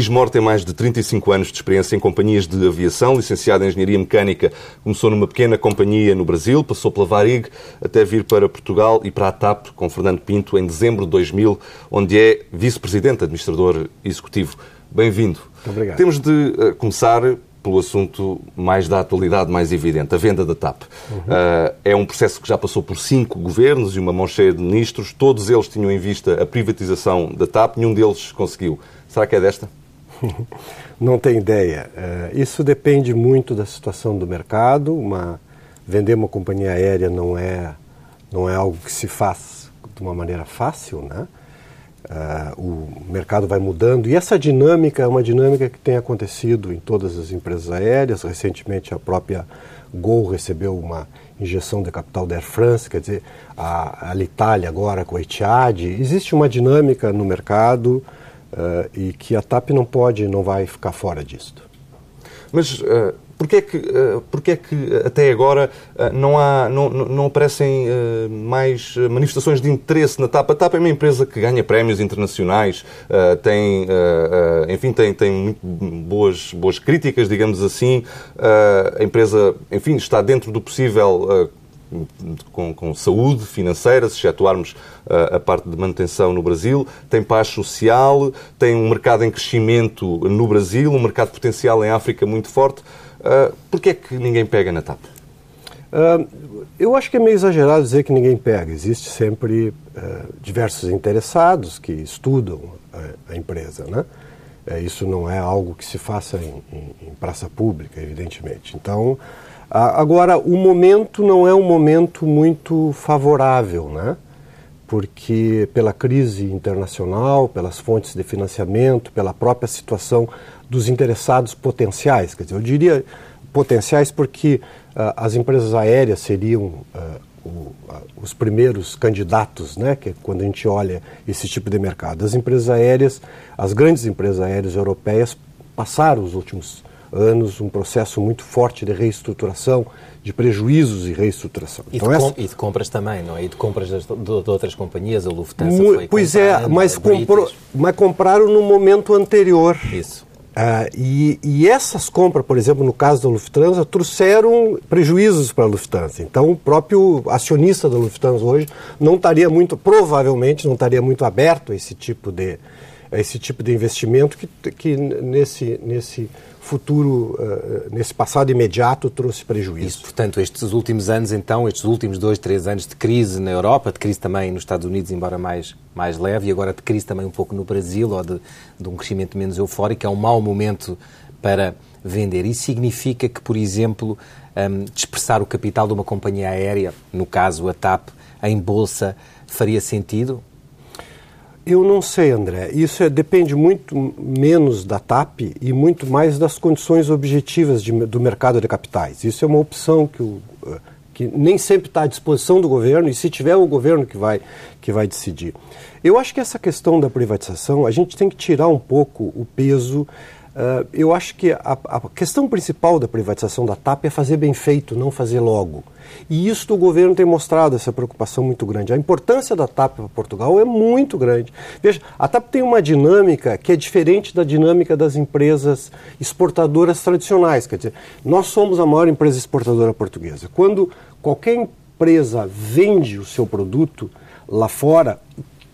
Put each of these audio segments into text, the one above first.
Luís Mor tem mais de 35 anos de experiência em companhias de aviação, licenciado em Engenharia Mecânica, começou numa pequena companhia no Brasil, passou pela Varig até vir para Portugal e para a TAP com Fernando Pinto em dezembro de 2000, onde é vice-presidente, administrador executivo. Bem-vindo. Obrigado. Temos de uh, começar pelo assunto mais da atualidade, mais evidente, a venda da TAP. Uhum. Uh, é um processo que já passou por cinco governos e uma mão cheia de ministros. Todos eles tinham em vista a privatização da TAP, nenhum deles conseguiu. Será que é desta? Não tenho ideia. Uh, isso depende muito da situação do mercado. Uma, vender uma companhia aérea não é, não é algo que se faz de uma maneira fácil, né? Uh, o mercado vai mudando e essa dinâmica é uma dinâmica que tem acontecido em todas as empresas aéreas. Recentemente, a própria Gol recebeu uma injeção de capital da Air France, quer dizer, a, a Itália agora com a Etihad. Existe uma dinâmica no mercado uh, e que a TAP não pode, não vai ficar fora disso. Mas uh, porquê, que, uh, porquê que até agora uh, não, há, não, não aparecem uh, mais manifestações de interesse na TAP? A TAP é uma empresa que ganha prémios internacionais, tem, enfim, tem, tem muito boas, boas críticas, digamos assim. a empresa, enfim, está dentro do possível com, com, saúde financeira, se excetuarmos uh, a parte de manutenção no Brasil, tem paz social, tem um mercado em crescimento no Brasil, um mercado potencial em África muito forte. Uh, Porquê é que ninguém pega na TAP? Uh, eu acho que é meio exagerado dizer que ninguém pega. Existe sempre uh, diversos interessados que estudam a, a empresa, né? Uh, isso não é algo que se faça em, em, em praça pública, evidentemente. Então, agora, o momento não é um momento muito favorável, né? Porque pela crise internacional, pelas fontes de financiamento, pela própria situação dos interessados potenciais. Quer dizer, eu diria potenciais porque uh, as empresas aéreas seriam uh, o, uh, os primeiros candidatos, né, que é quando a gente olha esse tipo de mercado. As empresas aéreas, as grandes empresas aéreas europeias passaram os últimos anos um processo muito forte de reestruturação, de prejuízos e reestruturação. E, então, de, essa... e de, compras também, não é? E de compras de, de, de outras companhias, a Lufthansa Mu foi Pois é, mas, comprou, mas compraram no momento anterior. Isso. Uh, e, e, essas compras, por exemplo, no caso da Lufthansa, trouxeram prejuízos para a Lufthansa. Então, o próprio acionista da Lufthansa hoje não estaria muito, provavelmente, não estaria muito aberto a esse tipo de, a esse tipo de investimento que, que nesse, nesse futuro, uh, nesse passado imediato, trouxe prejuízo. Isso, portanto, estes últimos anos, então, estes últimos dois, três anos de crise na Europa, de crise também nos Estados Unidos, embora mais, mais leve, e agora de crise também um pouco no Brasil, ou de, de um crescimento menos eufórico, é um mau momento para vender. Isso significa que, por exemplo, um, dispersar o capital de uma companhia aérea, no caso a TAP, em bolsa, faria sentido? Eu não sei, André. Isso é, depende muito menos da TAP e muito mais das condições objetivas de, do mercado de capitais. Isso é uma opção que, o, eh, que nem sempre está à disposição do governo e se tiver o governo que vai, que vai decidir. Eu acho que essa questão da privatização, a gente tem que tirar um pouco o peso Uh, eu acho que a, a, questão principal da privatização da TAP é fazer bem feito, não fazer logo. E isso o governo tem mostrado essa preocupação muito grande. A importância da TAP para Portugal é muito grande. Veja, a TAP tem uma dinâmica que é diferente da dinâmica das empresas exportadoras tradicionais. Quer dizer, nós somos a maior empresa exportadora portuguesa. Quando qualquer empresa vende o seu produto lá fora,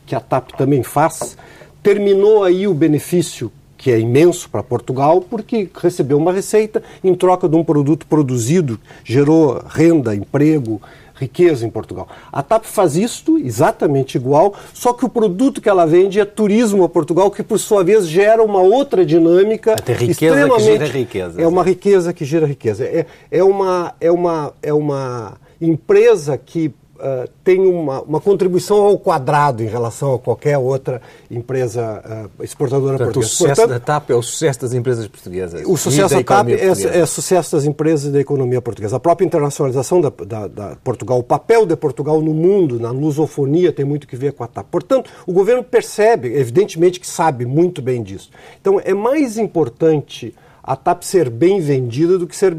que a TAP também faz, terminou aí o benefício que é imenso para Portugal, porque recebeu uma receita em troca de um produto produzido, gerou renda, emprego, riqueza em Portugal. A TAP faz isto exatamente igual, só que o produto que ela vende é turismo a Portugal, que por sua vez gera uma outra dinâmica. Até riqueza extremamente, que gera riqueza. É uma riqueza que gera riqueza. É, é, uma, é, uma, é uma empresa que uh, tem uma, uma, contribuição ao quadrado em relação a qualquer outra empresa uh, exportadora Portanto, portuguesa. O sucesso Portanto, da TAP é o sucesso das empresas portuguesas. O sucesso da, da TAP é, é sucesso das empresas e da economia portuguesa. A própria internacionalização da, da, da, Portugal, o papel de Portugal no mundo, na lusofonia, tem muito que ver com a TAP. Portanto, o governo percebe, evidentemente que sabe muito bem disso. Então, é mais importante a TAP ser bem vendida do que ser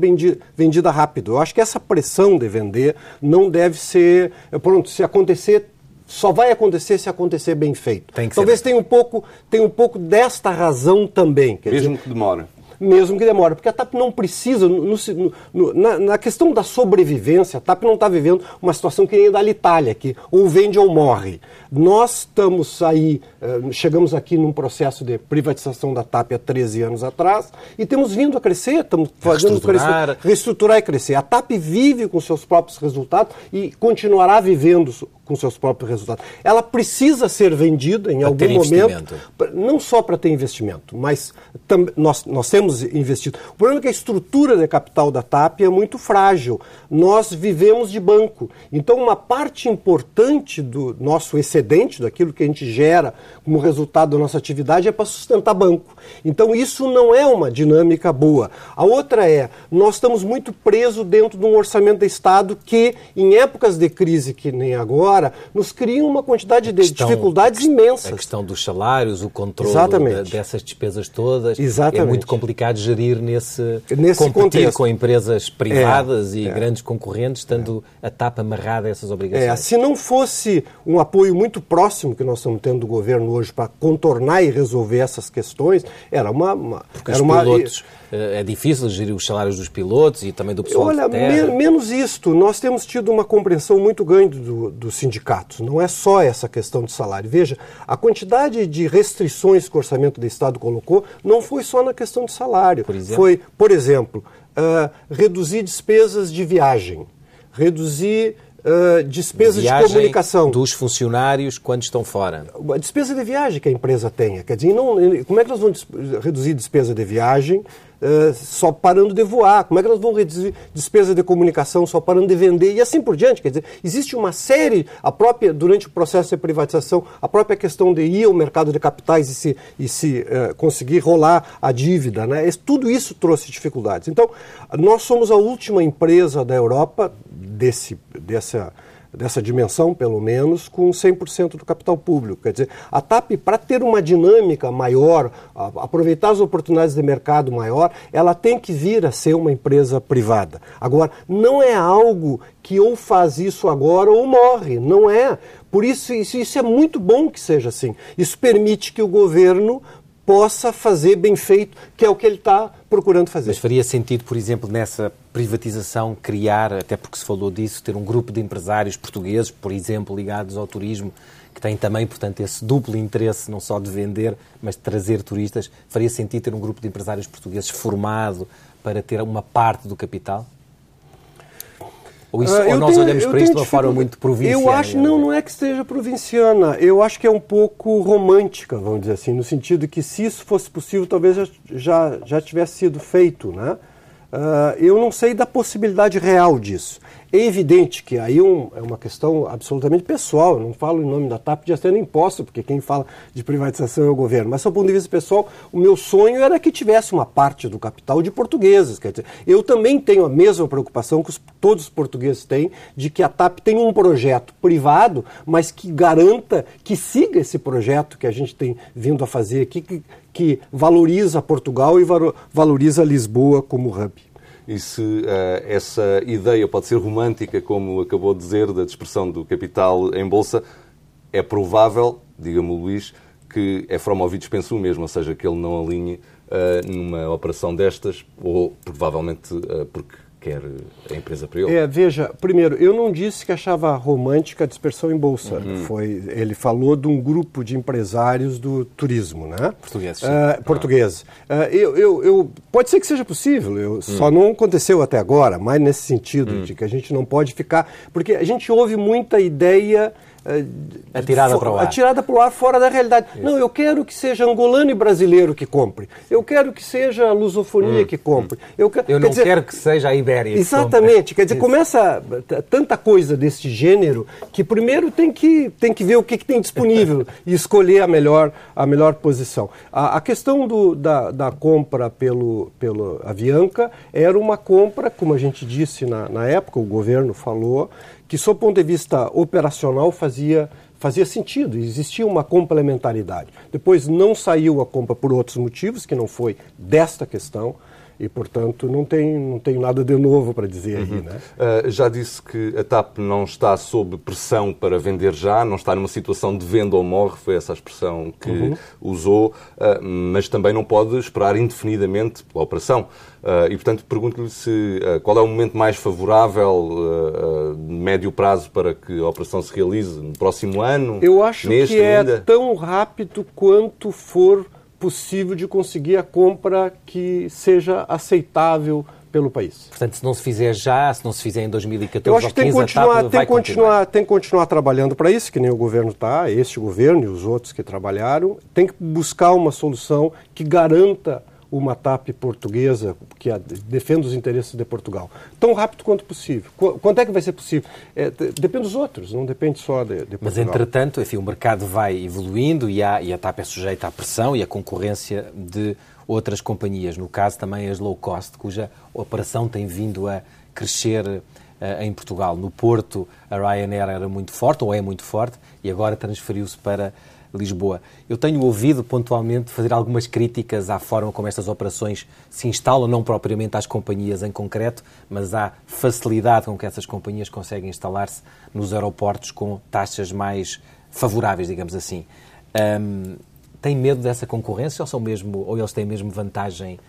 vendida rápido. Eu acho que essa pressão de vender não deve ser. Pronto, se acontecer, só vai acontecer se acontecer bem feito. Tem que Talvez ser. tenha um pouco, tenha um pouco desta razão também. Quer Mesmo dizer, que demore. Mesmo que demore, porque a TAP não precisa, no- no- na, na questão da sobrevivência, a TAP não está vivendo uma situação que nem a da Itália, que ou vende ou morre. Nós estamos aí, eh, chegamos aqui num processo de privatização da TAP há 13 anos atrás e temos vindo a crescer, estamos fazendo Reestruturar. crescer, reestruturar e crescer. A TAP vive com seus próprios resultados e continuará vivendo com seus próprios resultados. Ela precisa ser vendida em Para algum momento, pra- não só para ter investimento, mas tam- nós, nós temos investido. O problema é que a estrutura de capital da TAP é muito frágil. Nós vivemos de banco. Então, uma parte importante do nosso excedente, daquilo que a gente gera como resultado da nossa atividade, é para sustentar banco. Então, isso não é uma dinâmica boa. A outra é, nós estamos muito presos dentro de um orçamento do Estado que, em épocas de crise que nem agora, nos cria uma quantidade de questão- dificuldades A imensas. questão dos salários, o controle dessas despesas todas. É Exatamente. muito complicado gerir nesse, Nesse competir contexto. com empresas privadas É, e é. grandes concorrentes, estando a TAP amarrada a essas obrigações. É, se não fosse um apoio muito próximo que nós estamos tendo do governo hoje para contornar e resolver essas questões, era uma. uma Porque era os uma pilotos, eh, é difícil gerir os salários dos pilotos e também do pessoal Olha, de terra. me- menos isto, nós temos tido uma compreensão muito grande do- dos sindicatos. Não é só essa questão de salário. Veja, a quantidade de restrições que o orçamento do Estado colocou não foi só na questão de salário. Por? Foi, por exemplo, ah, reduzir despesas de viagem, reduzir ah, despesas de comunicação. dos funcionários quando estão fora. A despesa de viagem que a empresa tenha. Quer dizer, não, como é que nós vamos reduzir despesa de viagem eh, só parando de voar? Como é que nós vamos reduzir despesa de comunicação só parando de vender? E assim por diante. Quer dizer, existe uma série, a própria, durante o processo de privatização, a própria questão de ir ao mercado de capitais e se, e se eh, conseguir rolar a dívida. Né? Tudo isso trouxe dificuldades. Então, nós somos a última empresa da Europa desse, dessa dessa dimensão, pelo menos, com 100% do capital público. Quer dizer, a TAP, para ter uma dinâmica maior, aproveitar as oportunidades de mercado maior, ela tem que vir a ser uma empresa privada. Agora, não é algo que ou faz isso agora ou morre. Não é. Por isso, isso é muito bom que seja assim. Isso permite que o governo possa fazer bem feito, que é o que ele está procurando fazer. Mas faria sentido, por exemplo, nessa privatização, criar, até porque se falou disso, ter um grupo de empresários portugueses, por exemplo, ligados ao turismo, que têm também, portanto, esse duplo interesse, não só de vender, mas de trazer turistas. Faria sentido ter um grupo de empresários portugueses formado para ter uma parte do capital? Ou, isso, Ah, ou nós tenho- olhamos para isto de uma forma muito provinciana? Eu acho, não, não é que esteja provinciana. Eu acho que é um pouco romântica, vamos dizer assim, no sentido que se isso fosse possível, talvez já, já, já tivesse sido feito, né? Ah, eu não sei da possibilidade real disso. É evidente que aí um- é uma questão absolutamente pessoal. Eu não falo em nome da TAP de até nem posso, porque quem fala de privatização é o governo. Mas, do ponto de vista pessoal, o meu sonho era que tivesse uma parte do capital de portugueses. Quer dizer, eu também tenho a mesma preocupação que os- todos os portugueses têm de que a TAP tenha um projeto privado, mas que garanta que siga esse projeto que a gente tem vindo a fazer aqui, que, que valoriza Portugal e valo- valoriza Lisboa como hub. E se eh, essa ideia pode ser romântica, como acabou de dizer, da dispersão do capital em bolsa, é provável, diga-me Luís, que é from ouvidos pensa o mesmo, ou seja, que ele não alinhe eh, numa operação destas, ou provavelmente eh, porque quer a empresa para ele. É, veja, primeiro, eu não disse que achava romântica a dispersão em bolsa. Foi, ele falou de um grupo de empresários do turismo, né? Portugueses. Ah, portugueses. Ah, eu, eu, eu- pode ser que seja possível, eu, só não aconteceu até agora, mas nesse sentido de que a gente não pode ficar... Porque a gente ouve muita ideia... Atirada fo- para o ar. Atirada para o ar fora da realidade. Não, eu quero que seja angolano e brasileiro que compre. Eu quero que seja a lusofonia que compre. Eu, que- Eu não dizer, quero que seja a Ibéria. que Exatamente. Quer dizer, começa t- tanta coisa desse gênero que primeiro tem que, tem que ver o que, que tem disponível e escolher a melhor, a melhor posição. A, a questão do, da, da compra pelo, pelo Avianca era uma compra, como a gente disse na, na época, o governo falou, que, sob o ponto de vista operacional, fazia fazia sentido, existia uma complementaridade. Depois não saiu a compra por outros motivos, que não foi desta questão. E, portanto, não, tem, não tenho nada de novo para dizer uhum. aí. Né? Uh, já disse que a TAP não está sob pressão para vender já, não está numa situação de venda ou morre, foi essa a expressão que uhum. usou, uh, mas também não pode esperar indefinidamente pela operação. Uh, e, portanto, pergunto-lhe se qual é o momento mais favorável, de médio prazo, para que a operação se realize no próximo ano? Eu acho neste que é ainda? tão rápido quanto for possível de conseguir a compra que seja aceitável pelo país. Portanto, se não se fizer já, se não se fizer em 2014 Eu acho que tem que continuar, tem continuar, continuar, tem que continuar trabalhando para isso, que nem o governo está, este governo e os outros que trabalharam, tem que buscar uma solução que garanta uma TAP portuguesa que defenda os interesses de Portugal tão rápido quanto possível. Quando é que vai ser possível? É, depende dos outros, não depende só de, de Portugal. Mas, entretanto, enfim, o mercado vai evoluindo e, há, e a TAP é sujeita à pressão e à concorrência de outras companhias. No caso, também as low cost, cuja operação tem vindo a crescer uh, em Portugal. No Porto, a Ryanair era muito forte, ou é muito forte, e agora transferiu-se para Lisboa. Eu tenho ouvido pontualmente fazer algumas críticas à forma como estas operações se instalam, não propriamente às companhias em concreto, mas à facilidade com que essas companhias conseguem instalar-se nos aeroportos com taxas mais favoráveis, digamos assim. Um, tem medo dessa concorrência ou, são mesmo, ou eles têm mesmo vantagem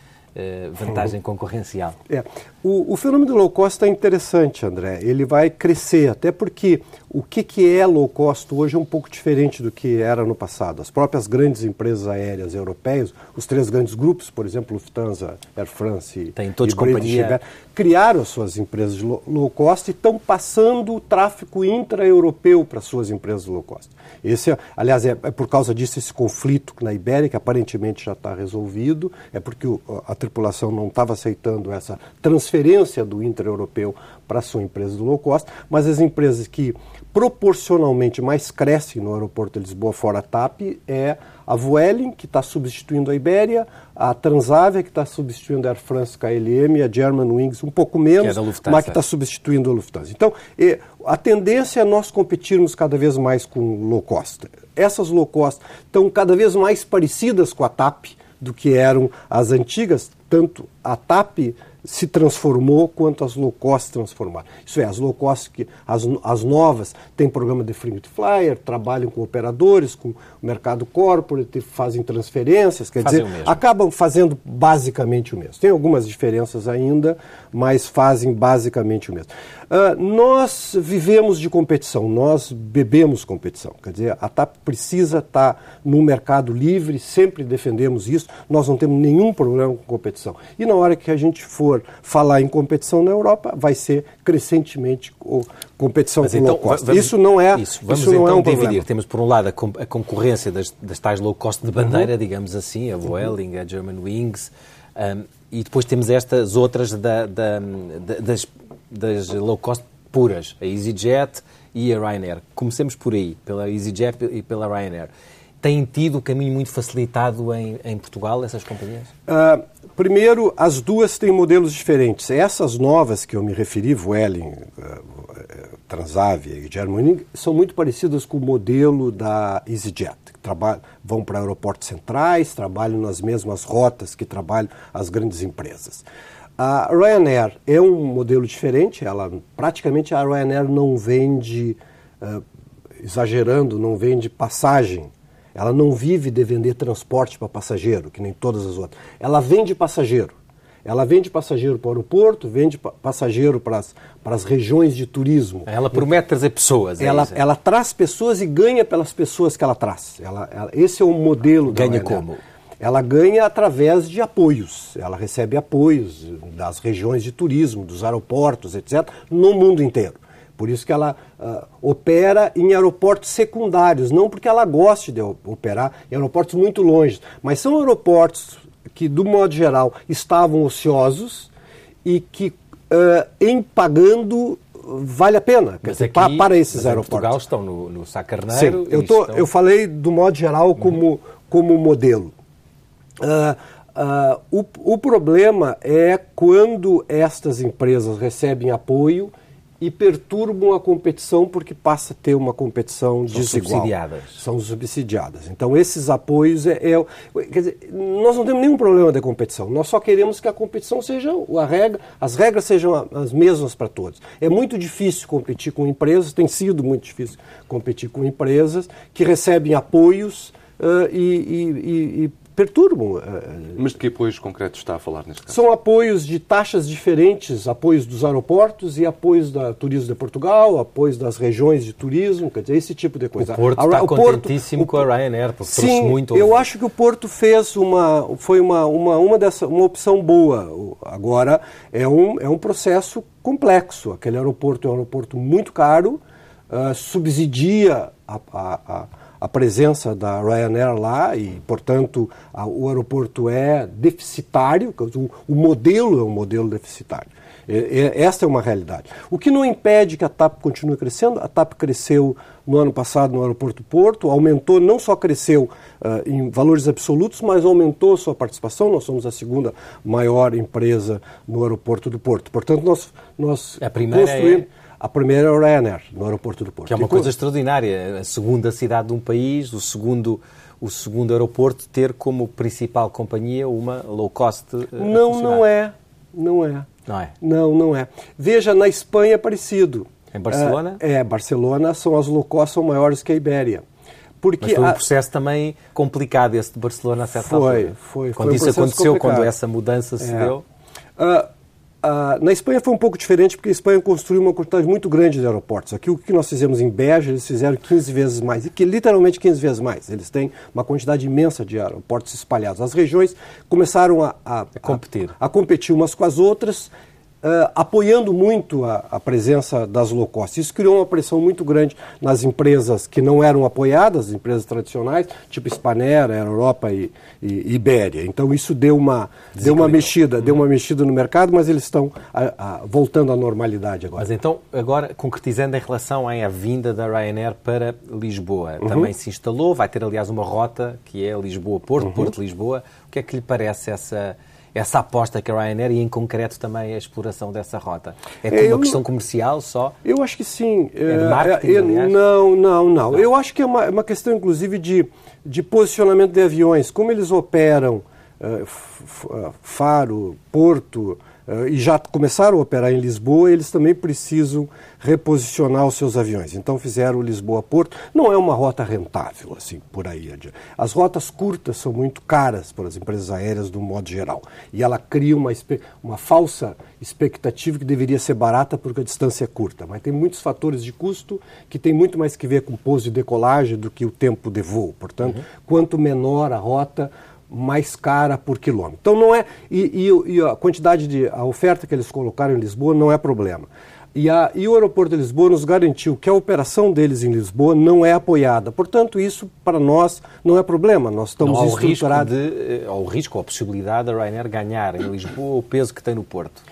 vantagem concorrencial. É. O, o, fenômeno do low cost é interessante, André. Ele vai crescer, até porque o que, que é low cost hoje é um pouco diferente do que era no passado. As próprias grandes empresas aéreas europeias, os três grandes grupos, por exemplo, Lufthansa, Air France Tem todos e companhia... criaram as suas empresas low cost e estão passando o tráfego intra-europeu para suas empresas low cost. Esse, é, aliás, é, é, por causa disso esse conflito na Ibéria, que aparentemente já está resolvido, é porque o, a tripulação não estava aceitando essa transferência do intra-europeu para a sua empresa do low cost, mas as empresas que proporcionalmente mais crescem no aeroporto de Lisboa fora a TAP é a Vueling, que está substituindo a Ibéria, a Transavia, que está substituindo a Air France KLM, e a Germanwings um pouco menos, que é mas que está substituindo a Lufthansa. Então, a tendência é nós competirmos cada vez mais com low cost. Essas low cost estão cada vez mais parecidas com a TAP do que eram as antigas, tanto a TAP se transformou quanto as low cost transformaram. Isso é, as low cost, que, as, as novas, têm programa de frequent flyer, trabalham com operadores, com o mercado corporate, fazem transferências, quer fazem dizer, acabam fazendo basicamente o mesmo. Tem algumas diferenças ainda, mas fazem basicamente o mesmo. Uh, nós vivemos de competição, nós bebemos competição. Quer dizer, a TAP precisa estar no mercado livre, sempre defendemos isso, nós não temos nenhum problema com competição. E na hora que a gente for falar em competição na Europa, vai ser crescentemente competição Mas com então, low cost. Vamos, isso não é, isso. Vamos isso então não é um dividir. Problema. Temos, por um lado, a, concorrência das, das, tais low cost de bandeira, uhum. digamos assim, a Vueling, a Germanwings, um, e depois temos estas outras da, da, das das low cost puras, a EasyJet e a Ryanair. Comecemos por aí, pela EasyJet e pela Ryanair. Têm tido o caminho muito facilitado em, em Portugal, essas companhias? Uh, primeiro, as duas têm modelos diferentes. Essas novas que eu me referi, Vueling, uh, Transavia e Germany, são muito parecidas com o modelo da EasyJet, que trabalha, vão para aeroportos centrais, trabalham nas mesmas rotas que trabalham as grandes empresas. A Ryanair é um modelo diferente, ela praticamente a Ryanair não vende, uh, exagerando, não vende passagem. Ela não vive de vender transporte para passageiro, que nem todas as outras. Ela vende passageiro. Ela vende passageiro para o aeroporto, vende passageiro para as, para as regiões de turismo. Ela promete trazer pessoas. É ela, ela traz pessoas e ganha pelas pessoas que ela traz. Ela, ela esse é o modelo ganha da Ganha como? ela ganha através de apoios. Ela recebe apoios das regiões de turismo, dos aeroportos, etc., no mundo inteiro. Por isso que ela uh, opera em aeroportos secundários, não porque ela goste de operar em aeroportos muito longe, mas são aeroportos que, do modo geral, estavam ociosos e que, uh, em pagando, vale a pena mas aqui, para, esses aeroportos. Portugal estão no, no Sacarneiro. Sim, eu, tô, estão... eu falei do modo geral como, uhum. como modelo. Uh, o, o problema é quando estas empresas recebem apoio e perturbam a competição porque passa a ter uma competição São desigual. subsidiadas. São subsidiadas. Então, esses apoios é, é- Quer dizer, nós não temos nenhum problema de competição. Nós só queremos que a competição seja a regra, as regras sejam as mesmas para todos. É muito difícil competir com empresas, tem sido muito difícil competir com empresas que recebem apoios e, e- e- e perturbam. ah, Mas de que apoios concretos está a falar neste caso? são apoios de taxas diferentes, apoios dos aeroportos e apoios da Turismo de Portugal, apoios das regiões de turismo, quer dizer, esse tipo de coisa. O Porto A- está o Porto- contentíssimo o- com a Ryanair, porque trouxe Sim, muito... eu acho que o Porto fez uma, foi uma, uma, uma, dessa, uma opção boa. Agora é um, é um processo complexo. Aquele aeroporto é um aeroporto muito caro, ah, subsidia a, a, a, a presença da Ryanair lá e, portanto, a- o aeroporto é deficitário, o, o modelo é um modelo deficitário. É- é- Esta é uma realidade. O que não impede que a TAP continue crescendo, a TAP cresceu no ano passado no aeroporto Porto, aumentou, não só cresceu ah, em valores absolutos, mas aumentou sua participação. Nós somos a segunda maior empresa no aeroporto do Porto. Portanto, nós, nós A primeira construímos. é? A primeira é o Ryanair, no aeroporto do Porto. Que é uma E coisa extraordinária. A segunda cidade de um país, o segundo, o segundo aeroporto, ter como principal companhia uma low cost. eh, a Não, não é. Não é. Não é? Não, não é. Veja, na Espanha é parecido. Em Barcelona? É, é, Barcelona são as low cost são maiores que a Ibéria. Porque Mas foi um a- processo também complicado esse de Barcelona a certa Foi, altura. foi, foi Quando um isso aconteceu, complicado. quando essa mudança se É. deu. Ah, ah, na Espanha foi um pouco diferente, porque a Espanha construiu uma quantidade muito grande de aeroportos. Aqui o que nós fizemos em Beja, eles fizeram 15 vezes mais, e que literalmente 15 vezes mais. Eles têm uma quantidade imensa de aeroportos espalhados. As regiões começaram a, a, A competir. a, a competir umas com as outras, ah, apoiando muito a, a presença das low cost. Isso criou uma pressão muito grande nas empresas que não eram apoiadas, as empresas tradicionais, tipo Spanair, Air Europa e, e Ibéria. Então isso deu uma, deu uma mexida, deu uma mexida no mercado, mas eles estão ah, ah, voltando à normalidade agora. Mas então, agora, concretizando em relação à vinda da Ryanair para Lisboa, Uhum. também se instalou, vai ter aliás uma rota que é Lisboa-Porto, Uhum. Porto-Lisboa. O que é que lhe parece essa, essa aposta que a Ryanair e, em concreto, também a exploração dessa rota? É É, eu uma questão não- comercial só? Eu acho que sim. É de marketing, é, aliás? não, não, não, Eu acho que é uma, é uma questão, inclusive, de, de posicionamento de aviões. Como eles operam eh, eh, Faro, Porto, eh, e já começaram a operar em Lisboa, eles também precisam reposicionar os seus aviões. Então fizeram Lisboa-Porto. Não é uma rota rentável, assim, por aí. adiante. As rotas curtas são muito caras para as empresas aéreas, do modo geral. E ela cria uma, uma falsa expectativa que deveria ser barata porque a distância é curta. Mas tem muitos fatores de custo que tem muito mais que ver com pouso e decolagem do que o tempo de voo. Portanto, quanto menor a rota, mais cara por quilômetro. Então não é e, e- e a quantidade de a oferta que eles colocaram em Lisboa não é problema. E, a, e o aeroporto de Lisboa nos garantiu que a operação deles em Lisboa não é apoiada. Portanto, isso para nós não é problema. Nós estamos risco, estruturados. de, eh, ou o risco a possibilidade da Ryanair ganhar em Lisboa o peso que tem no Porto?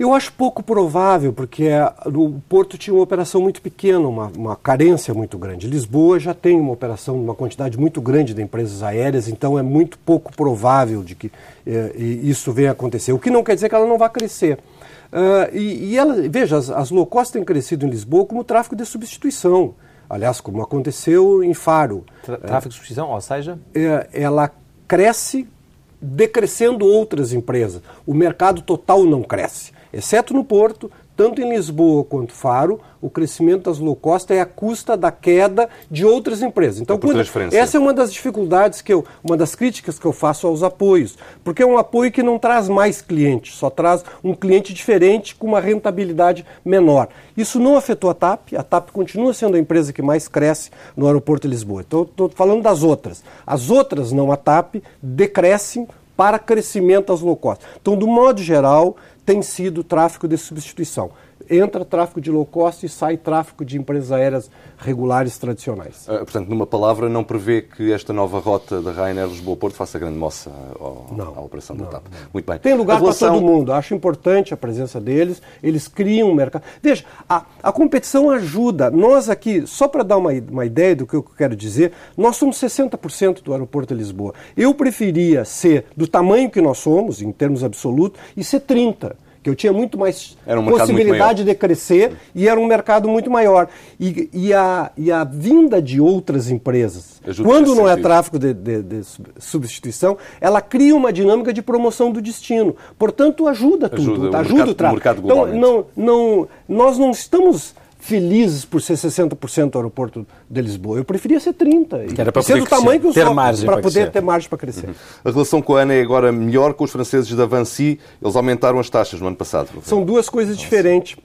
Eu acho pouco provável, porque é, o Porto tinha uma operação muito pequena, uma, uma carência muito grande. Lisboa já tem uma operação, uma quantidade muito grande de empresas aéreas, então é muito pouco provável de que e isso venha a acontecer. O que não quer dizer que ela não vá crescer. Ah, e, e ela, veja, as, as low cost têm crescido em Lisboa como tráfego de substituição. Aliás, como aconteceu em Faro. Tráfego de substituição, ou seja, É, ela cresce decrescendo outras empresas. O mercado total não cresce, exceto no Porto, tanto em Lisboa quanto Faro, o crescimento das low cost é a custa da queda de outras empresas. Então, É quando- essa é uma das dificuldades que eu, uma das críticas que eu faço aos apoios, porque é um apoio que não traz mais clientes, só traz um cliente diferente com uma rentabilidade menor. Isso não afetou a TAP, a TAP continua sendo a empresa que mais cresce no aeroporto de Lisboa. Então, estou falando das outras. As outras, não a TAP, decrescem para crescimento às low cost. Então, do modo geral, tem sido tráfego de substituição. Entra tráfego de low cost e sai tráfego de empresas aéreas regulares tradicionais. Ah, portanto, numa palavra, não prevê que esta nova rota da Ryanair Lisboa-Porto faça grande moça ao- Não, à operação da TAP. Muito bem. Tem lugar relação- para todo mundo. Acho importante a presença deles. Eles criam um mercado. Veja, a, a competição ajuda. Nós aqui, só para dar uma, uma ideia do que eu quero dizer, nós somos 60% do aeroporto de Lisboa. Eu preferia ser do tamanho que nós somos, em termos absolutos, e ser 30%. Que eu tinha muito mais um possibilidade muito de crescer e era um mercado muito maior. E, e, a, e a vinda de outras empresas, quando não é tráfico de, de, de, substituição, ela cria uma dinâmica de promoção do destino. Portanto, ajuda tudo, ajuda, ajuda o, tráfico. Então, não, não, nós não estamos felizes por ser 60% do aeroporto de Lisboa. Eu preferia ser 30%. Que era para ser do tamanho que eu ter sou, margem para, para poder crescer. ter margem para crescer. Uhum. A relação com a ANA é agora melhor com os franceses da Vancy. Eles aumentaram as taxas no ano passado. São duas coisas diferentes.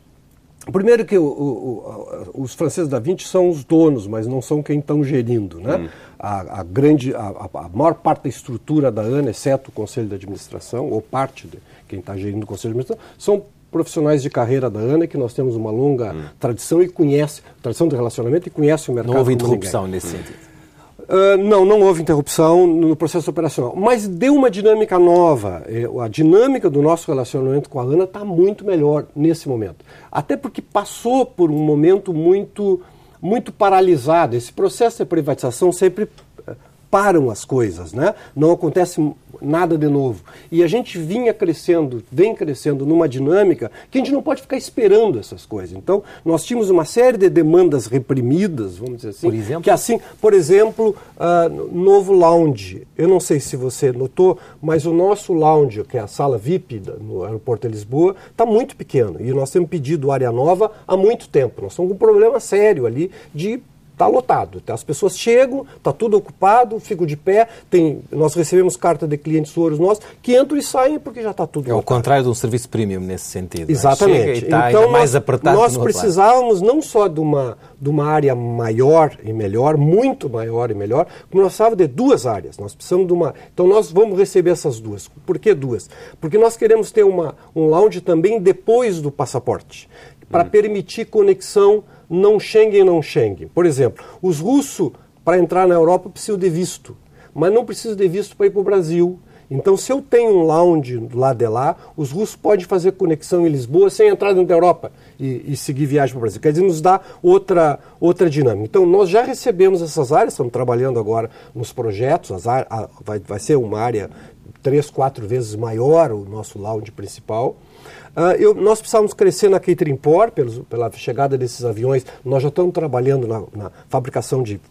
Primeiro que o, o, o, os franceses da Vinci são os donos, mas não são quem estão gerindo. Né? Hum. A, a, grande, a, a, maior parte da estrutura da ANA, exceto o Conselho de Administração, ou parte de quem está gerindo o Conselho de Administração, são profissionais de carreira da ANA, que nós temos uma longa hum. tradição e conhece, tradição de relacionamento e conhece o mercado. Não houve interrupção nesse sentido. Uh, não, não houve interrupção no processo operacional, mas deu uma dinâmica nova. É, a dinâmica do nosso relacionamento com a ANA está muito melhor nesse momento. Até porque passou por um momento muito, muito paralisado. Esse processo de privatização sempre param as coisas, né? Não acontece nada de novo. E a gente vinha crescendo, vem crescendo numa dinâmica que a gente não pode ficar esperando essas coisas. Então, nós tínhamos uma série de demandas reprimidas, vamos dizer assim. Por exemplo? Que assim, por exemplo, uh, novo lounge. Eu não sei se você notou, mas o nosso lounge, que é a sala VIP no aeroporto de Lisboa, está muito pequeno. E nós temos pedido área nova há muito tempo. Nós estamos com um problema sério ali de Está lotado. As pessoas chegam, está tudo ocupado, ficam de pé. Tem, nós recebemos carta de clientes ouros nossos que entram e saem porque já está tudo é lotado. O contrário de um serviço premium nesse sentido. É? Exatamente. está então, mais nós, apertado nós precisávamos não só de uma, de uma área maior e melhor, muito maior e melhor, como nós precisávamos de duas áreas. Nós precisamos de uma. Então nós vamos receber essas duas. Por que duas? Porque nós queremos ter uma, um lounge também depois do passaporte, para hum. permitir conexão não Schengen não Schengen. Por exemplo, os russos, para entrar na Europa, precisam de visto, mas não precisam de visto para ir para o Brasil. Então, se eu tenho um lounge lá de lá, os russos podem fazer conexão em Lisboa sem entrar dentro da Europa e, e seguir viagem para o Brasil. Quer dizer, nos dá outra, outra dinâmica. Então, nós já recebemos essas áreas, estamos trabalhando agora nos projetos, as áreas, a, vai, vai ser uma área três, quatro vezes maior, o nosso lounge principal. Uh, eu, nós precisávamos crescer na catering port, pelos, pela chegada desses aviões. Nós já estamos trabalhando na, na fabricação de uh,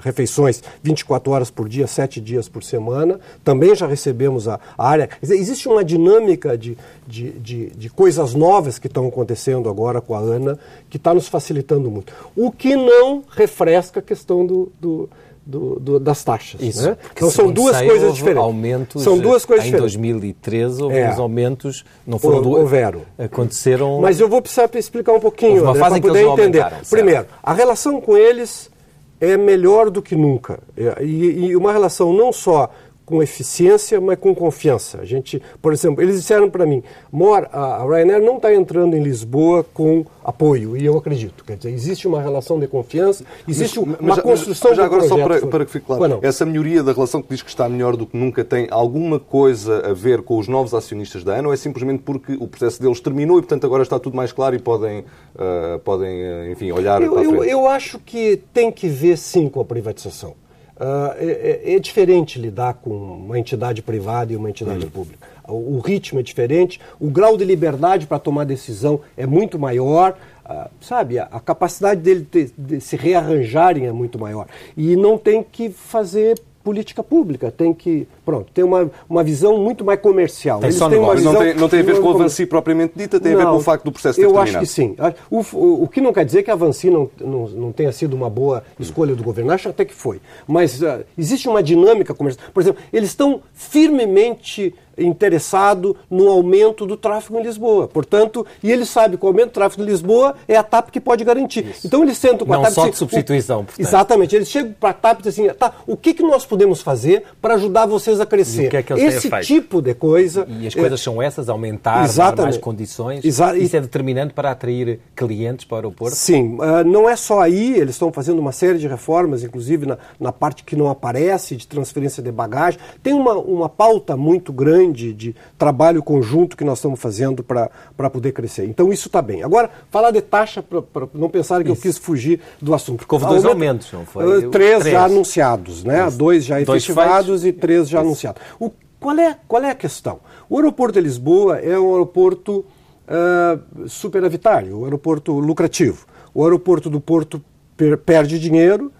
refeições 24 horas por dia, 7 dias por semana. Também já recebemos a, a área. Existe uma dinâmica de, de, de, de coisas novas que estão acontecendo agora com a ANA que está nos facilitando muito. O que não refresca a questão do, do do, do, das taxas. Isso. Né? Então são duas coisas diferentes. Aumentos, são duas coisas em diferentes. 2013 houve é. uns aumentos, não foram duas. Houveram. Aconteceram. Mas eu vou precisar explicar um pouquinho para poder entender. Primeiro, a relação com eles é melhor do que nunca. E, e uma relação não só com eficiência, mas com confiança. A gente, por exemplo, eles disseram para mim, Mor, a Ryanair não está entrando em Lisboa com apoio, e eu acredito. Quer dizer, existe uma relação de confiança, existe mas, uma mas, construção mas, mas já agora, só para, para, que fique claro, essa melhoria da relação que diz que está melhor do que nunca tem alguma coisa a ver com os novos acionistas da ANA ou é simplesmente porque o processo deles terminou e, portanto, agora está tudo mais claro e podem, uh, podem uh, enfim, olhar eu, para a frente? Eu, eu acho que tem que ver, sim, com a privatização. Uh, é, é, diferente lidar com uma entidade privada e uma entidade uhum. pública. O, o, ritmo é diferente, o grau de liberdade para tomar decisão é muito maior, uh, sabe? A, a, capacidade dele de, de se rearranjarem é muito maior. E não tem que fazer política pública, tem que, pronto, tem uma, uma visão muito mais comercial. Tem Eles têm uma visão, não, tem, não tem a ver com a Avanci propriamente dita, tem não, a ver com o facto do processo ter Eu terminado. acho que sim. O, o, o, que não quer dizer que a Avanci não, não, não tenha sido uma boa escolha do governo, acho até que foi. Mas uh, existe uma dinâmica comercial. Por exemplo, eles estão firmemente interessado no aumento do tráfego em Lisboa. Portanto, e ele sabe que o aumento do tráfego em Lisboa é a TAP que pode garantir. Isso. Então eles sentam com Não a TAP... Não só de substituição, portanto. Exatamente. Eles chegam para a TAP e dizem assim, tá, o que, que nós podemos fazer para ajudar vocês a crescer? É que Esse tipo de coisa... E as coisas é... são essas, aumentar, Exatamente. dar mais condições. Exa... Isso é determinante para atrair clientes para o aeroporto? Sim. Uh, não é só aí, eles estão fazendo uma série de reformas, inclusive na, na parte que não aparece, de transferência de bagagem. Tem uma, uma pauta muito grande de trabalho conjunto que nós estamos fazendo para poder crescer. Então isso está bem. Agora, falar de taxa, para não pensarem que isso. eu quis fugir do assunto. Porque houve dois Aumenta, aumentos, não foi? Uh, três, três, já anunciados, né? Dois já efetivados dois e três já isso. anunciados. O, qual, é, qual é a questão? O aeroporto de Lisboa é um aeroporto uh, superavitário, um aeroporto lucrativo. O aeroporto do Porto per perde dinheiro.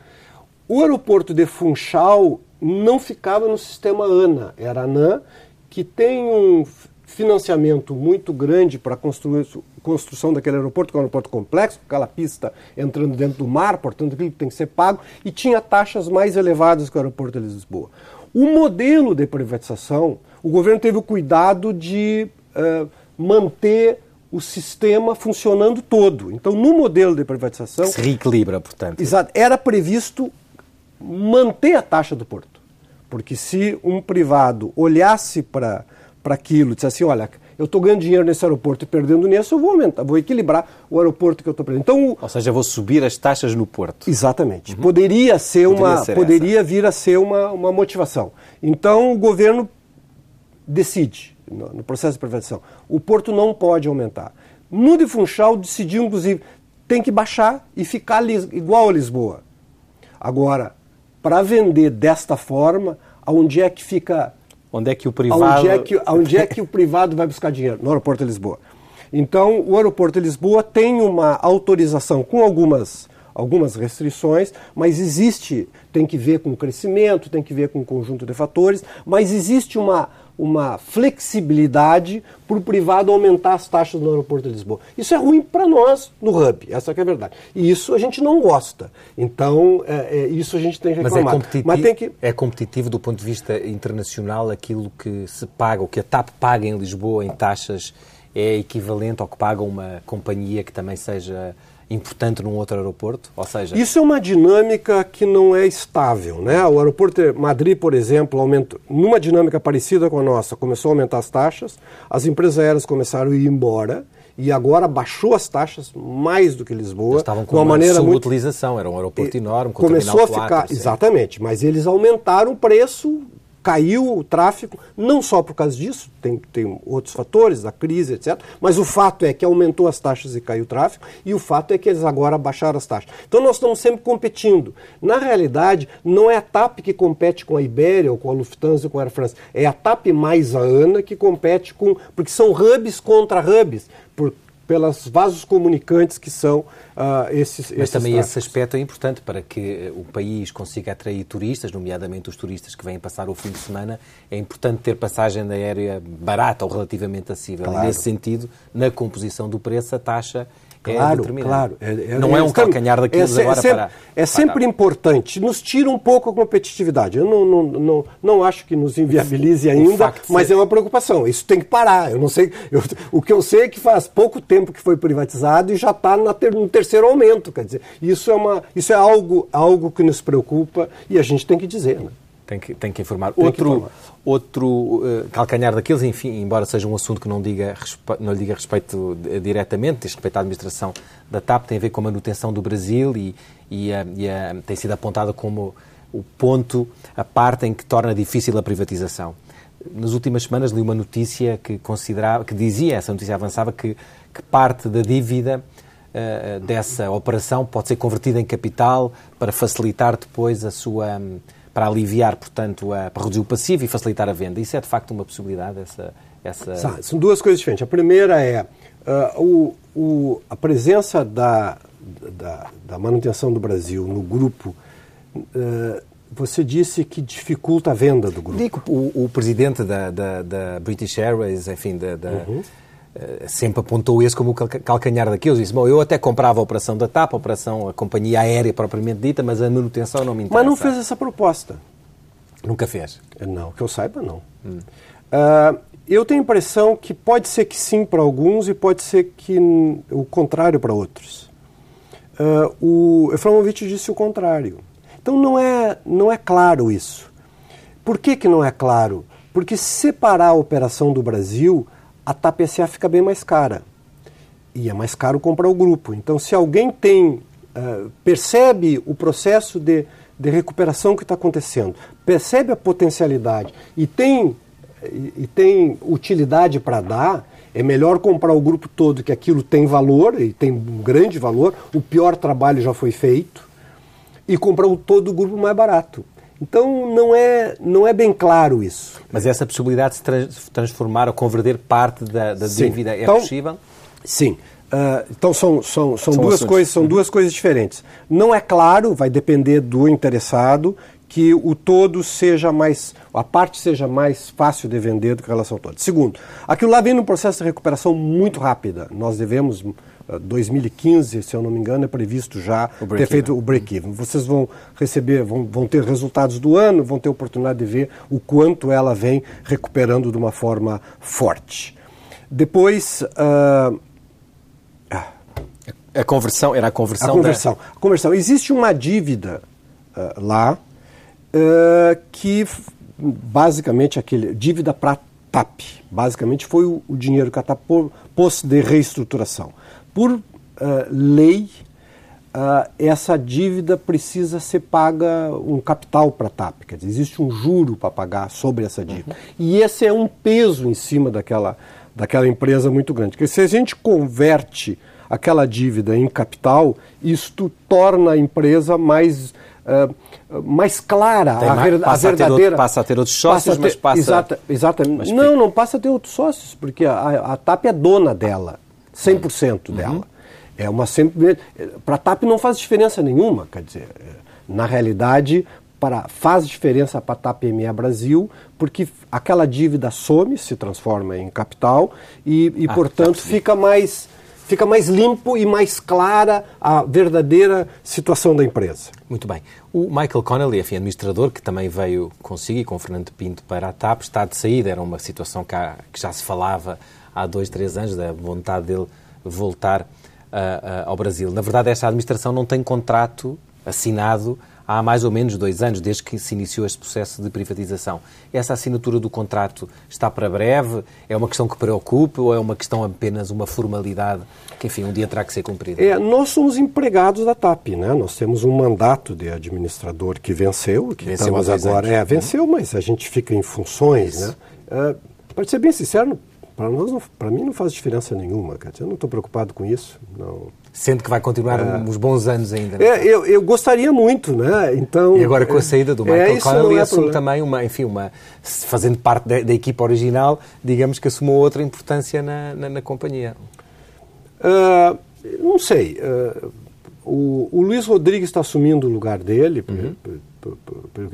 O aeroporto de Funchal não ficava no sistema ANA, era ANAN, que tem um financiamento muito grande para a construção daquele aeroporto, que é um aeroporto complexo, com aquela pista entrando dentro do mar, portanto aquilo tem que ser pago, e tinha taxas mais elevadas que o aeroporto de Lisboa. O modelo de privatização, o governo teve o cuidado de uh, manter o sistema funcionando todo. Então, no modelo de privatização. Se reequilibra, portanto. Exato. Era previsto manter a taxa do porto. Porque se um privado olhasse para aquilo e dissesse assim: olha, eu estou ganhando dinheiro nesse aeroporto e perdendo nesse, eu vou aumentar, vou equilibrar o aeroporto que eu estou perdendo. Então, Ou seja, vou subir as taxas no porto. Exatamente. Uhum. Poderia ser poderia uma. Ser poderia essa. vir a ser uma, uma motivação. Então o governo decide no, no processo de privatização. O porto não pode aumentar. No de Funchal decidiu, inclusive, tem que baixar e ficar igual a Lisboa. Agora, para vender desta forma, aonde é que fica. Onde é que o privado. Aonde é que, aonde é que o privado vai buscar dinheiro? No aeroporto de Lisboa. Então, o aeroporto de Lisboa tem uma autorização com algumas, algumas restrições, mas existe, tem que ver com o crescimento, tem que ver com um conjunto de fatores, mas existe uma, uma flexibilidade para o privado aumentar as taxas no aeroporto de Lisboa. Isso é ruim para nós no hub, essa é a verdade. E isso a gente não gosta. Então, é, é, isso a gente tem que reclamar. Mas, é competitivo, Mas tem que... é competitivo do ponto de vista internacional aquilo que se paga, o que a TAP paga em Lisboa em taxas é equivalente ao que paga uma companhia que também seja importante num outro aeroporto? Ou seja... Isso é uma dinâmica que não é estável. Né? O aeroporto de Madrid, por exemplo, aumentou, numa dinâmica parecida com a nossa, começou a aumentar as taxas, as empresas aéreas começaram a ir embora, e agora baixou as taxas mais do que Lisboa. Eles estavam com uma, uma maneira muito utilização, era um aeroporto enorme, com começou a ficar 4, exatamente, mas eles aumentaram o preço caiu o tráfego, não só por causa disso, tem, tem outros fatores, da crise, etc. Mas o fato é que aumentou as taxas e caiu o tráfego, e o fato é que eles agora baixaram as taxas. Então nós estamos sempre competindo. Na realidade, não é a TAP que compete com a Ibéria, ou com a Lufthansa, ou com a Air France. É a TAP mais a ANA que compete com. Porque são hubs contra hubs. Por, pelas vasos comunicantes que são uh, esses Mas também esse aspecto é importante para que o país consiga atrair turistas, nomeadamente os turistas que vêm passar o fim de semana. É importante ter passagem aérea barata ou relativamente acessível. Claro. E nesse sentido, na composição do preço, a taxa claro, é claro. É, é, não é, um calcanhar daqueles é, agora sempre, para... É sempre importante. Nos tira um pouco a competitividade. Eu não, não, não, não acho que nos inviabilize ainda, mas é uma preocupação. Isso tem que parar. Eu não sei. Eu, o que eu sei é que faz pouco tempo que foi privatizado e já está ter, no terceiro aumento. Quer dizer, isso é, uma, isso é algo, algo que nos preocupa e a gente tem que dizer. Né? Tem que, tem que informar. Tem outro que informar. outro uh, calcanhar daqueles, enfim, embora seja um assunto que não, diga, não lhe diga respeito diretamente, diz respeito à administração da TAP, tem a ver com a manutenção do Brasil e, e, uh, e uh, tem sido apontada como o ponto, a parte em que torna difícil a privatização. Nas últimas semanas li uma notícia que considerava, que dizia, essa notícia avançava, que, que parte da dívida uh, dessa operação pode ser convertida em capital para facilitar depois a sua. Um, para aliviar, portanto, a, para reduzir o passivo e facilitar a venda. Isso é de facto uma possibilidade? Essa, essa... São duas coisas diferentes. A primeira é uh, o, o, a presença da, da, da, manutenção do Brasil no grupo. Uh, você disse que dificulta a venda do grupo. Digo, o, o presidente da, da, da, British Airways, enfim, da, da uhum sempre apontou esse como o calcanhar daqueles. Disse, bom, eu até comprava a operação da TAP, a operação, a companhia aérea propriamente dita, mas a manutenção não me interessa. Mas não fez essa proposta. Nunca fez? Não, que eu saiba, não. Hum. Uh, eu tenho a impressão que pode ser que sim para alguns e pode ser que o contrário para outros. Uh, o Efraimovic disse o contrário. Então não é, não é claro isso. Por que, que não é claro? Porque separar a operação do Brasil a TAP SA fica bem mais cara. E é mais caro comprar o grupo. Então, se alguém tem, uh, percebe o processo de, de recuperação que está acontecendo, percebe a potencialidade e tem, e, e tem utilidade para dar, é melhor comprar o grupo todo, que aquilo tem valor, e tem um grande valor, o pior trabalho já foi feito, e comprar o todo o grupo mais barato. Então não é, não é bem claro isso. Mas essa possibilidade de se transformar ou converter parte da, da dívida é então, possível? Sim. Uh, então são, são, são, são duas coisas são duas coisas diferentes. Não é claro, vai depender do interessado que o todo seja mais, a parte seja mais fácil de vender do que a relação ao todo. Segundo, aquilo lá vem num processo de recuperação muito rápida. Nós devemos 2015, se eu não me engano, é previsto já ter feito o break-even. Vocês vão receber, vão, vão ter resultados do ano, vão ter oportunidade de ver o quanto ela vem recuperando de uma forma forte. Depois. Uh... A conversão, era a conversão A conversão. Da... A conversão. Existe uma dívida uh, lá uh, que, basicamente, aquele dívida para TAP. Basicamente, foi o, o dinheiro que a TAP pôs de reestruturação por uh, lei, uh, essa dívida precisa ser paga um capital para a TAP, quer dizer, existe um juro para pagar sobre essa dívida. Uhum. E esse é um peso em cima daquela, daquela empresa muito grande. Porque se a gente converte aquela dívida em capital, isto torna a empresa mais. Uh, mais clara, a, ver, a, verdadeira. A outro, passa a ter outros sócios, passa ter, mas passa. Exata, exatamente. Mas não, não passa a ter outros sócios, porque a, a TAP é dona dela. 100% dela. Uhum. É uma sempre para a TAP não faz diferença nenhuma, quer dizer, na realidade para faz diferença para a TAP ME Brasil, porque aquela dívida some, se transforma em capital e, e ah, portanto tá fica mais fica mais limpo e mais clara a verdadeira situação da empresa. Muito bem. O Michael Connelly, enfim, administrador, que também veio consigo e com o Fernando Pinto para a TAP, está de saída. Era uma situação que já se falava há dois, três anos, da vontade dele voltar uh, uh, ao Brasil. Na verdade, esta administração não tem contrato assinado há mais ou menos dois anos, desde que se iniciou este processo de privatização. Essa assinatura do contrato está para breve? É uma questão que preocupa ou é uma questão apenas uma formalidade que, enfim, um dia terá que ser cumprida? É, nós somos empregados da TAP, né? Nós temos um mandato de administrador que venceu, que venceu estamos agora. É, venceu, mas a gente fica em funções, Isso. né? Uh, para ser bem sincero, para nós, para mim, não faz diferença nenhuma. Dizer, eu não estou preocupado com isso. Não. Sendo que vai continuar é, uns bons anos ainda. Né? É, eu, eu gostaria muito, né? Então. E agora com a saída do é, Michael é, Connelly assume também uma, enfim, uma, fazendo parte da, da, equipa original, digamos que assumiu outra importância na, na, na companhia. Uh, não sei. Uh, o, o Luiz Rodrigues está assumindo o lugar dele. Uhum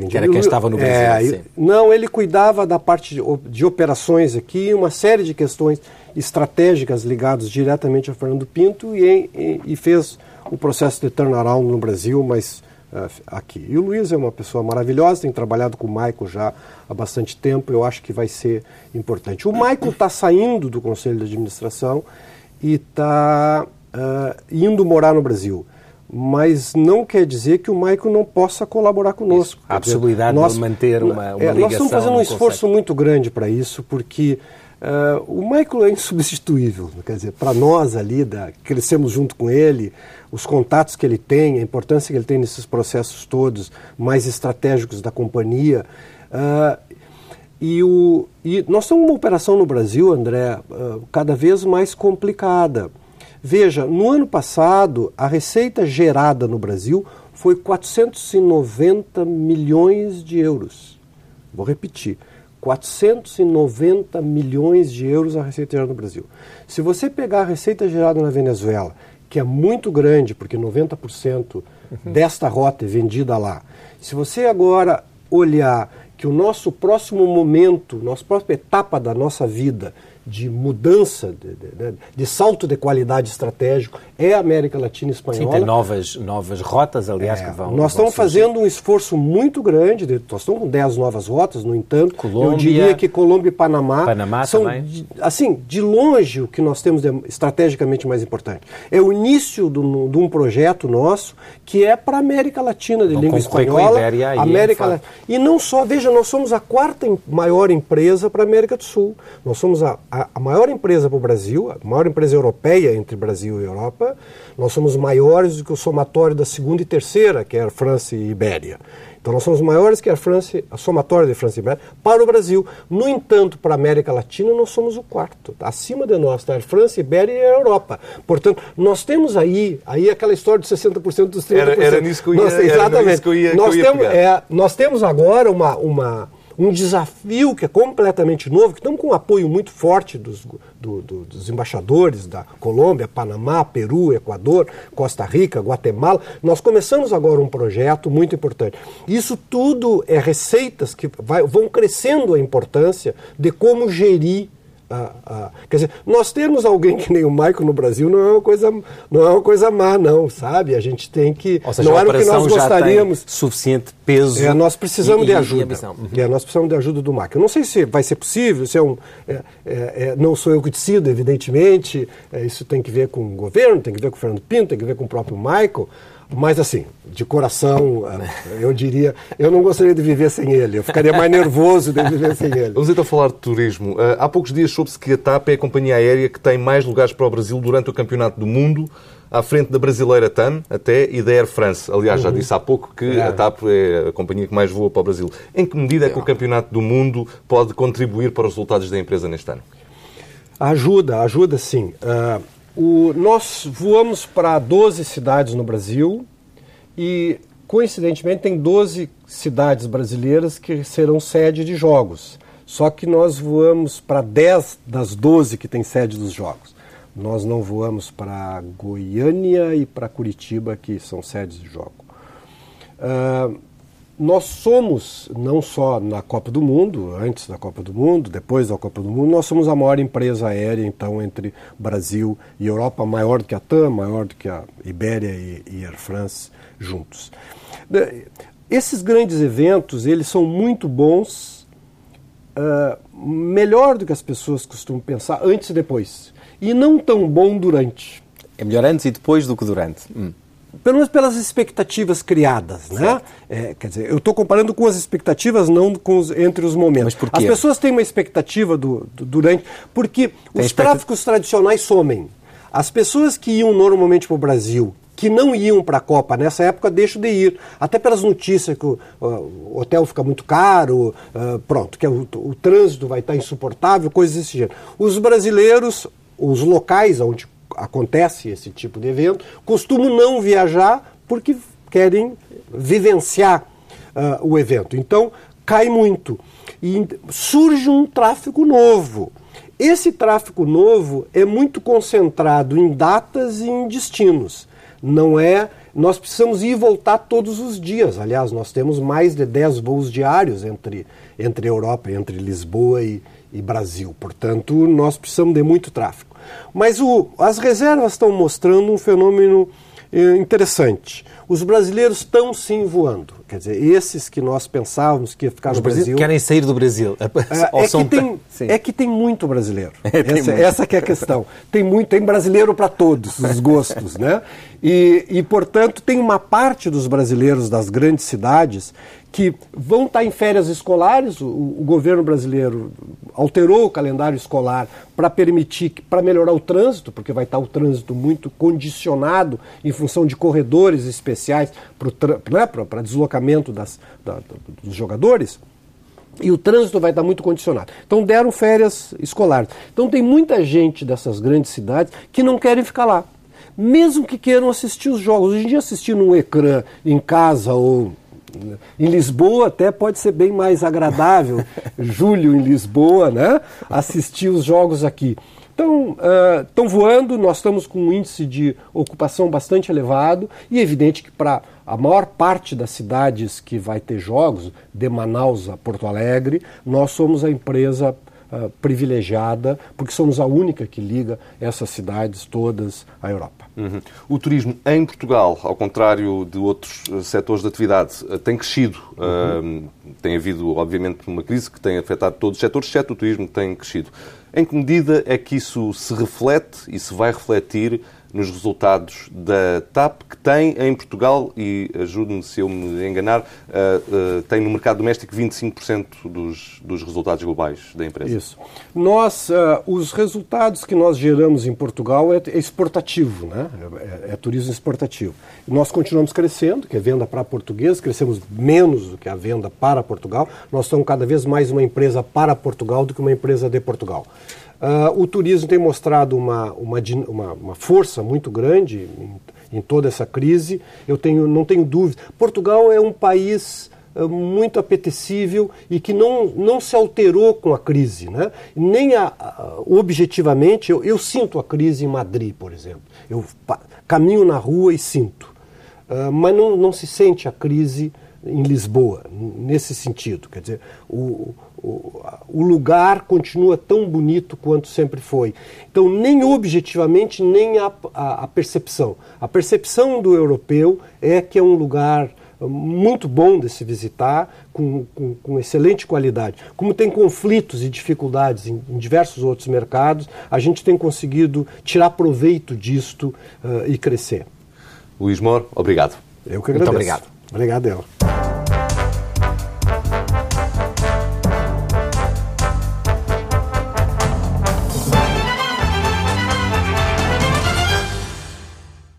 que, era quem estava no Brasil. É, não, ele cuidava da parte de, de, operações aqui, uma série de questões estratégicas ligadas diretamente a Fernando Pinto e, e, e fez o processo de turnaround no Brasil, mas uh, aqui. E o Luiz é uma pessoa maravilhosa, tem trabalhado com o Michael já há bastante tempo, eu acho que vai ser importante. O Michael está saindo do Conselho de Administração e está uh, indo morar no Brasil mas não quer dizer que o Michael não possa colaborar conosco. Há a possibilidade nós, de manter uma, uma é, ligação. Nós estamos fazendo um esforço consegue. muito grande para isso, porque uh, o Michael é insubstituível. Quer dizer, para nós ali, da, crescemos junto com ele, os contatos que ele tem, a importância que ele tem nesses processos todos mais estratégicos da companhia. Uh, e, o, e nós temos uma operação no Brasil, André, uh, cada vez mais complicada. Veja, no ano passado, a receita gerada no Brasil foi 490 milhões de euros. Vou repetir. 490 milhões de euros a receita gerada no Brasil. Se você pegar a receita gerada na Venezuela, que é muito grande, porque 90% uhum. desta rota é vendida lá, se você agora olhar que o nosso próximo momento, nossa próxima etapa da nossa vida de mudança, de, de, de, salto de qualidade estratégico é a América Latina e Espanhola. Sim, tem novas, novas rotas, aliás, é, que vão. Nós estamos fazendo um esforço muito grande, de, nós estamos com 10 novas rotas, no entanto, Colômbia, eu diria que Colômbia e Panamá, Panamá são, também. assim, de longe o que nós temos de, estrategicamente mais importante. É o início de um projeto nosso que é para a América Latina, de Vão língua espanhola. Ibéria, América Latina. E não só, veja, nós somos a quarta maior empresa para a América do Sul. Nós somos a a, a maior empresa para o Brasil, a maior empresa europeia entre Brasil e Europa, nós somos maiores do que o somatório da segunda e terceira, que é a França e Ibéria. Então nós somos maiores que a França, a somatória de França e Ibéria, para o Brasil. No entanto, para a América Latina, nós somos o quarto. Acima de nós está a França, a Ibéria e a Europa. Portanto, nós temos aí, aí aquela história de 60% dos 30%. Era, era nisso que eu ia, nós, exatamente. ia, nós, temos, é, nós temos agora uma, uma um desafio que é completamente novo, que estamos com um apoio muito forte dos, do, do, dos embaixadores da Colômbia, Panamá, Peru, Equador, Costa Rica, Guatemala. Nós começamos agora um projeto muito importante. Isso tudo é receitas que vai, vão crescendo a importância de como gerir ah, ah, quer dizer, nós temos alguém que nem o Michael no Brasil não é uma coisa, não é uma coisa má, não, sabe? A gente tem que. Ou seja, não era o que nós gostaríamos. suficiente peso. É, nós precisamos e, de ajuda. Uhum. É, nós precisamos de ajuda do Michael. Não sei se vai ser possível, se é um. É, é, não sou eu que decido, evidentemente. isso tem que ver com o governo, tem que ver com o Fernando Pinto, tem que ver com o próprio Michael. Mas assim, de coração, eu diria, eu não gostaria de viver sem ele. Eu ficaria mais nervoso de viver sem ele. Vamos então falar de turismo. Há poucos dias soube-se que a TAP é a companhia aérea que tem mais lugares para o Brasil durante o Campeonato do Mundo, à frente da brasileira TAM até e da Air France. Aliás, já uhum. disse há pouco que é. a TAP é a companhia que mais voa para o Brasil. Em que medida é que o Campeonato do Mundo pode contribuir para os resultados da empresa neste ano? Ajuda, ajuda sim. Uh, o, nós voamos para 12 cidades no Brasil e, coincidentemente, tem 12 cidades brasileiras que serão sede de jogos. Só que nós voamos para 10 das 12 que tem sede dos jogos. Nós não voamos para Goiânia e para Curitiba, que são sedes de jogo. Uh, nós somos, não só na Copa do Mundo, antes da Copa do Mundo, depois da Copa do Mundo, nós somos a maior empresa aérea, então, entre Brasil e Europa, maior do que a TAM, maior do que a Ibéria e, e Air France juntos. Esses grandes eventos, eles são muito bons, uh, melhor do que as pessoas costumam pensar, antes e depois. E não tão bom durante. É melhor antes e depois do que durante. Hum pelo menos pelas expectativas criadas, né? É, quer dizer, eu estou comparando com as expectativas, não com os, entre os momentos. Mas por quê? As pessoas têm uma expectativa do, do durante, porque Tem os tráficos tradicionais somem. As pessoas que iam normalmente para o Brasil, que não iam para a Copa nessa época, deixam de ir. Até pelas notícias que o, o hotel fica muito caro, uh, pronto, que o, o trânsito vai estar insuportável, coisas desse gênero. Os brasileiros, os locais onde acontece esse tipo de evento, costumam não viajar porque querem vivenciar uh, o evento. Então, cai muito. E surge um tráfego novo. Esse tráfego novo é muito concentrado em datas e em destinos. Não é. Nós precisamos ir e voltar todos os dias. Aliás, nós temos mais de 10 voos diários entre, entre Europa, entre Lisboa e, e Brasil. Portanto, nós precisamos de muito tráfego. Mas o, as reservas estão mostrando um fenômeno eh, interessante. Os brasileiros estão sim voando. Quer dizer, esses que nós pensávamos que ia ficar Os no Brasil... querem sair do Brasil. É, é, que, tem, é que tem muito brasileiro. É, essa, muito. essa é a questão. Tem muito, tem brasileiro para todos os gostos, né? E, e, portanto, tem uma parte dos brasileiros das grandes cidades que vão estar em férias escolares. O, o governo brasileiro alterou o calendário escolar para permitir, para melhorar o trânsito, porque vai estar o trânsito muito condicionado em função de corredores especiais para né, deslocamento das, da, dos jogadores. E o trânsito vai estar muito condicionado. Então deram férias escolares. Então tem muita gente dessas grandes cidades que não querem ficar lá. Mesmo que queiram assistir os jogos. Hoje em dia assistir num ecrã em casa ou em Lisboa até pode ser bem mais agradável, julho em Lisboa, né? Assistir os jogos aqui. Então, estão uh, voando, nós estamos com um índice de ocupação bastante elevado e é evidente que para a maior parte das cidades que vai ter jogos, de Manaus a Porto Alegre, nós somos a empresa uh, privilegiada, porque somos a única que liga essas cidades todas à Europa. Uhum. O turismo em Portugal, ao contrário de outros eh, setores de atividade, eh, tem crescido. Uhum. Uh, tem havido, obviamente, uma crise que tem afetado todos os setores, exceto o turismo, que tem crescido. Em que medida é que isso se reflete e se vai refletir nos resultados da TAP, que tem em Portugal, e ajude-me se eu me enganar, uh, uh, tem no mercado doméstico 25% dos, dos resultados globais da empresa. Isso. Nós, uh, os resultados que nós geramos em Portugal é, é exportativo, né? É, é, turismo exportativo. Nós continuamos crescendo, que é venda para português, crescemos menos do que a venda para Portugal. Nós somos cada vez mais uma empresa para Portugal do que uma empresa de Portugal. Uh, o turismo tem mostrado uma, uma, uma, uma força muito grande em, em, toda essa crise. Eu tenho, não tenho dúvida. Portugal é um país uh, muito apetecível e que não, não se alterou com a crise. Né? Nem a, a, objetivamente, eu, eu, sinto a crise em Madrid, por exemplo. Eu caminho na rua e sinto. Uh, mas não, não se sente a crise em Lisboa, nesse sentido. Quer dizer, o, o, o, lugar continua tão bonito quanto sempre foi. Então, nem objetivamente, nem a, a, a percepção. A percepção do europeu é que é um lugar muito bom de se visitar, com, com, com, excelente qualidade. Como tem conflitos e dificuldades em, em, diversos outros mercados, a gente tem conseguido tirar proveito disto uh, e crescer. Luís Moro, obrigado. Eu que agradeço. Muito obrigado. Obrigado, eu.